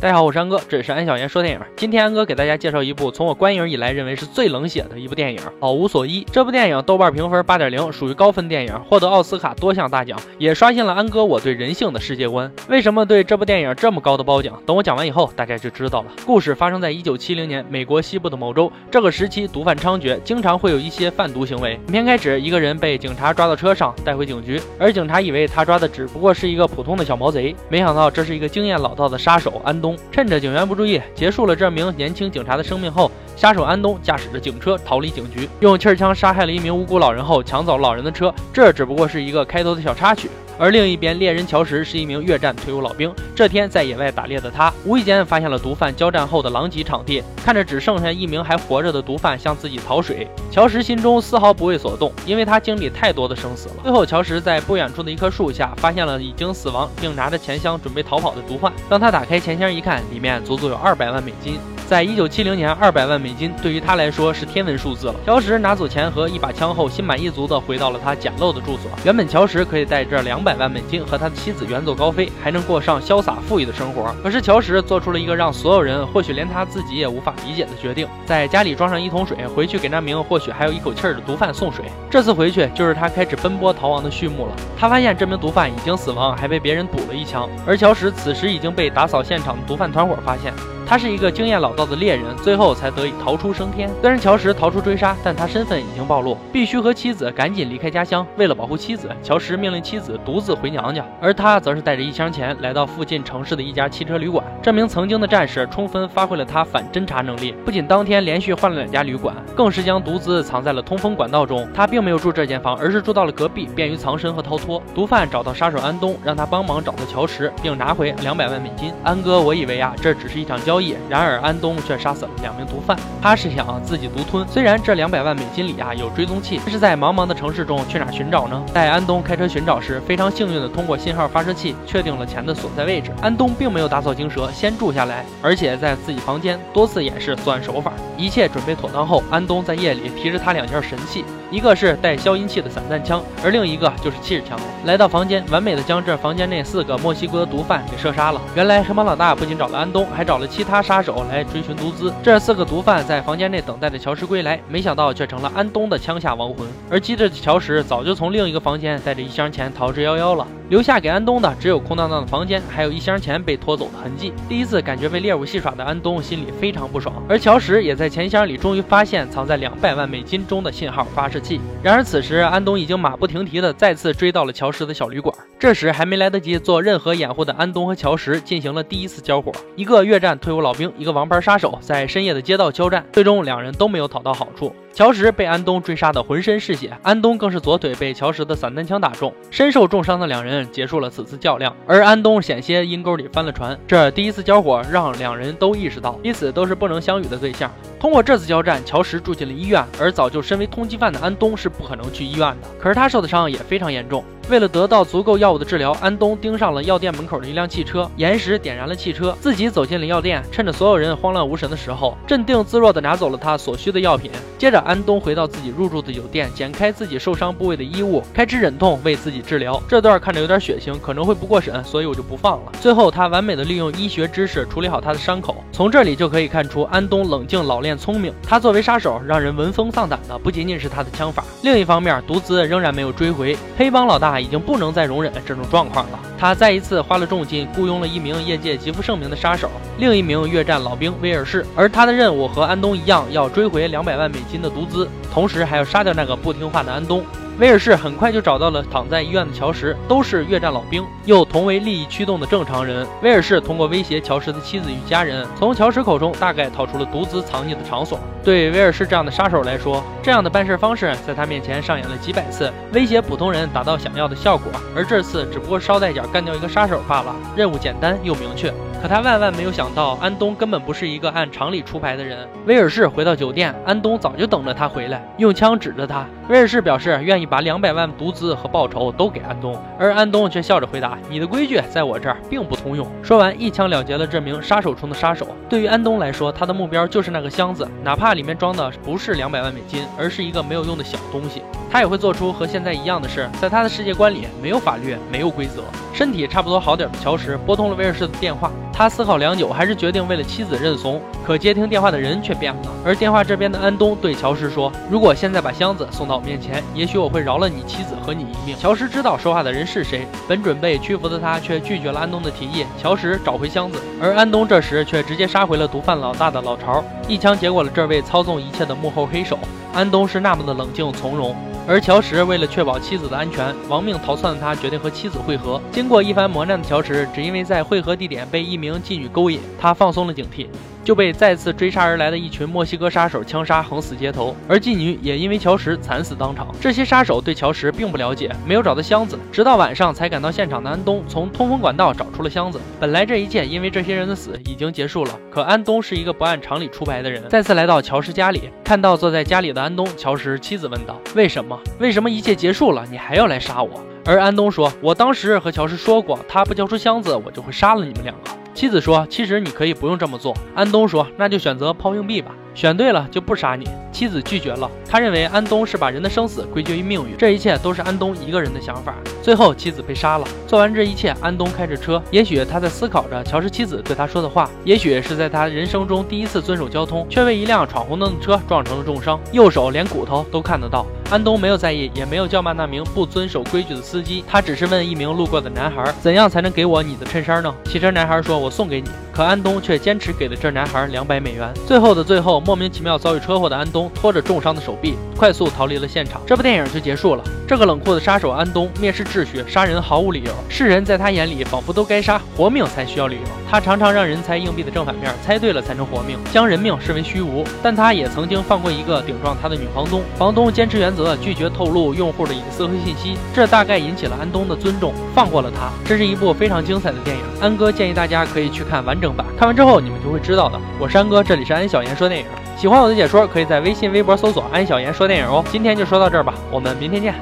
大家好，我是安哥，这里是安小言说电影。今天安哥给大家介绍一部从我观影以来认为是最冷血的一部电影《老无所依》。这部电影豆瓣评分八点零，属于高分电影，获得奥斯卡多项大奖，也刷新了安哥我对人性的世界观。为什么对这部电影这么高的褒奖？等我讲完以后，大家就知道了。故事发生在一九七零年美国西部的某州，这个时期毒贩猖獗，经常会有一些贩毒行为。影片开始，一个人被警察抓到车上，带回警局，而警察以为他抓的只不过是一个普通的小毛贼，没想到这是一个经验老道的杀手安东，趁着警员。不注意，结束了这名年轻警察的生命后，杀手安东驾驶着警车逃离警局，用气枪杀害了一名无辜老人后，抢走老人的车。这只不过是一个开头的小插曲。而另一边，猎人乔什是一名越战退伍老兵。这天，在野外打猎的他，无意间发现了毒贩交战后的狼藉场地。看着只剩下一名还活着的毒贩向自己讨水，乔什心中丝毫不为所动，因为他经历太多的生死了。最后，乔什在不远处的一棵树下发现了已经死亡并拿着钱箱准备逃跑的毒贩。当他打开钱箱一看，里面足足有二百万美金。在一九七零年，二百万美金对于他来说是天文数字了。乔什拿走钱和一把枪后，心满意足地回到了他简陋的住所。原本乔什可以带着两百万美金和他的妻子远走高飞，还能过上潇洒富裕的生活。可是乔什做出了一个让所有人，或许连他自己也无法理解的决定：在家里装上一桶水，回去给那名或许还有一口气儿的毒贩送水。这次回去就是他开始奔波逃亡的序幕了。他发现这名毒贩已经死亡，还被别人补了一枪。而乔什此时已经被打扫现场的毒贩团伙发现。他是一个经验老道的猎人，最后才得以逃出升天。虽然乔什逃出追杀，但他身份已经暴露，必须和妻子赶紧离开家乡。为了保护妻子，乔什命令妻子独自回娘家，而他则是带着一箱钱来到附近城市的一家汽车旅馆。这名曾经的战士充分发挥了他反侦查能力，不仅当天连续换了两家旅馆，更是将毒资藏在了通风管道中。他并没有住这间房，而是住到了隔壁，便于藏身和逃脱。毒贩找到杀手安东，让他帮忙找到乔什，并拿回两百万美金。安哥，我以为啊，这只是一场交。然而安东却杀死了两名毒贩，他是想自己独吞。虽然这两百万美金里啊有追踪器，但是在茫茫的城市中去哪寻找呢？在安东开车寻找时，非常幸运的通过信号发射器确定了钱的所在位置。安东并没有打草惊蛇，先住下来，而且在自己房间多次演示作案手法。一切准备妥当后，安东在夜里提着他两件神器。一个是带消音器的散弹枪，而另一个就是气势枪。来到房间，完美的将这房间内四个墨西哥毒贩给射杀了。原来黑帮老大不仅找了安东，还找了其他杀手来追寻毒资。这四个毒贩在房间内等待着乔石归来，没想到却成了安东的枪下亡魂。而机智的乔石早就从另一个房间带着一箱钱逃之夭夭了，留下给安东的只有空荡荡的房间，还有一箱钱被拖走的痕迹。第一次感觉被猎物戏耍的安东心里非常不爽，而乔石也在钱箱里终于发现藏在两百万美金中的信号发射。然而此时，安东已经马不停蹄地再次追到了乔石的小旅馆。这时还没来得及做任何掩护的安东和乔石进行了第一次交火。一个越战退伍老兵，一个王牌杀手，在深夜的街道交战，最终两人都没有讨到好处。乔石被安东追杀的浑身是血，安东更是左腿被乔石的散弹枪打中，身受重伤的两人结束了此次较量。而安东险些阴沟里翻了船。这第一次交火让两人都意识到彼此都是不能相遇的对象。通过这次交战，乔石住进了医院，而早就身为通缉犯的安东是不可能去医院的。可是他受的伤也非常严重。为了得到足够药物的治疗，安东盯上了药店门口的一辆汽车，岩石点燃了汽车，自己走进了药店，趁着所有人慌乱无神的时候，镇定自若地拿走了他所需的药品。接着，安东回到自己入住的酒店，剪开自己受伤部位的衣物，开始忍痛为自己治疗。这段看着有点血腥，可能会不过审，所以我就不放了。最后，他完美的利用医学知识处理好他的伤口。从这里就可以看出，安东冷静、老练、聪明。他作为杀手，让人闻风丧胆的不仅仅是他的枪法，另一方面，毒资仍然没有追回。黑帮老大。已经不能再容忍这种状况了。他再一次花了重金雇佣了一名业界极负盛名的杀手，另一名越战老兵威尔士。而他的任务和安东一样，要追回两百万美金的毒资，同时还要杀掉那个不听话的安东。威尔士很快就找到了躺在医院的乔什，都是越战老兵，又同为利益驱动的正常人。威尔士通过威胁乔什的妻子与家人，从乔什口中大概套出了毒资藏匿的场所。对威尔士这样的杀手来说，这样的办事方式在他面前上演了几百次，威胁普通人达到想要的效果。而这次只不过捎带脚干掉一个杀手罢了，任务简单又明确。可他万万没有想到，安东根本不是一个按常理出牌的人。威尔士回到酒店，安东早就等着他回来，用枪指着他。威尔士表示愿意把两百万毒资和报酬都给安东，而安东却笑着回答：“你的规矩在我这儿并不通用。”说完，一枪了结了这名杀手中的杀手。对于安东来说，他的目标就是那个箱子，哪怕里面装的不是两百万美金，而是一个没有用的小东西，他也会做出和现在一样的事。在他的世界观里，没有法律，没有规则。身体差不多好点的乔什拨通了威尔士的电话。他思考良久，还是决定为了妻子认怂。可接听电话的人却变了，而电话这边的安东对乔石说：“如果现在把箱子送到我面前，也许我会饶了你妻子和你一命。”乔石知道说话的人是谁，本准备屈服的他却拒绝了安东的提议。乔石找回箱子，而安东这时却直接杀回了毒贩老大的老巢，一枪结果了这位操纵一切的幕后黑手。安东是那么的冷静从容。而乔石为了确保妻子的安全，亡命逃窜的他决定和妻子会合。经过一番磨难的乔石，只因为在会合地点被一名妓女勾引，他放松了警惕。就被再次追杀而来的一群墨西哥杀手枪杀，横死街头。而妓女也因为乔石惨死当场。这些杀手对乔石并不了解，没有找到箱子，直到晚上才赶到现场的安东从通风管道找出了箱子。本来这一切因为这些人的死已经结束了，可安东是一个不按常理出牌的人。再次来到乔石家里，看到坐在家里的安东，乔石妻子问道：“为什么？为什么一切结束了，你还要来杀我？”而安东说：“我当时和乔石说过，他不交出箱子，我就会杀了你们两个。”妻子说：“其实你可以不用这么做。”安东说：“那就选择抛硬币吧，选对了就不杀你。”妻子拒绝了，他认为安东是把人的生死归结于命运，这一切都是安东一个人的想法。最后，妻子被杀了。做完这一切，安东开着车，也许他在思考着乔氏妻子对他说的话，也许是在他人生中第一次遵守交通，却为一辆闯红灯的车撞成了重伤，右手连骨头都看得到。安东没有在意，也没有叫骂那名不遵守规矩的司机，他只是问一名路过的男孩：“怎样才能给我你的衬衫呢？”汽车男孩说：“我送给你。”可安东却坚持给了这男孩两百美元。最后的最后，莫名其妙遭遇车祸的安东拖着重伤的手臂，快速逃离了现场。这部电影就结束了。这个冷酷的杀手安东蔑视秩序，杀人毫无理由。世人在他眼里仿佛都该杀，活命才需要理由。他常常让人猜硬币的正反面，猜对了才能活命，将人命视为虚无。但他也曾经放过一个顶撞他的女房东。房东坚持原则，拒绝透露用户的隐私和信息，这大概引起了安东的尊重，放过了他。这是一部非常精彩的电影，安哥建议大家可以去看完整版。看完之后，你们就会知道的。我是安哥，这里是安小言说电影。喜欢我的解说，可以在微信、微博搜索“安小言说电影”哦。今天就说到这儿吧，我们明天见。